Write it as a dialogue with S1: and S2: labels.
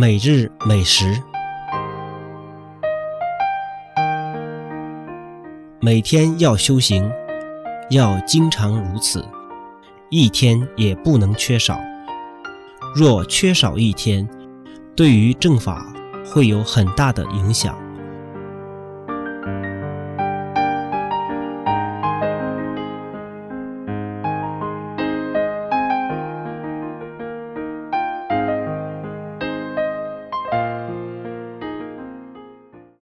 S1: 每日美食每天要修行，要经常如此，一天也不能缺少，若缺少一天，对于正法会有很大的影响。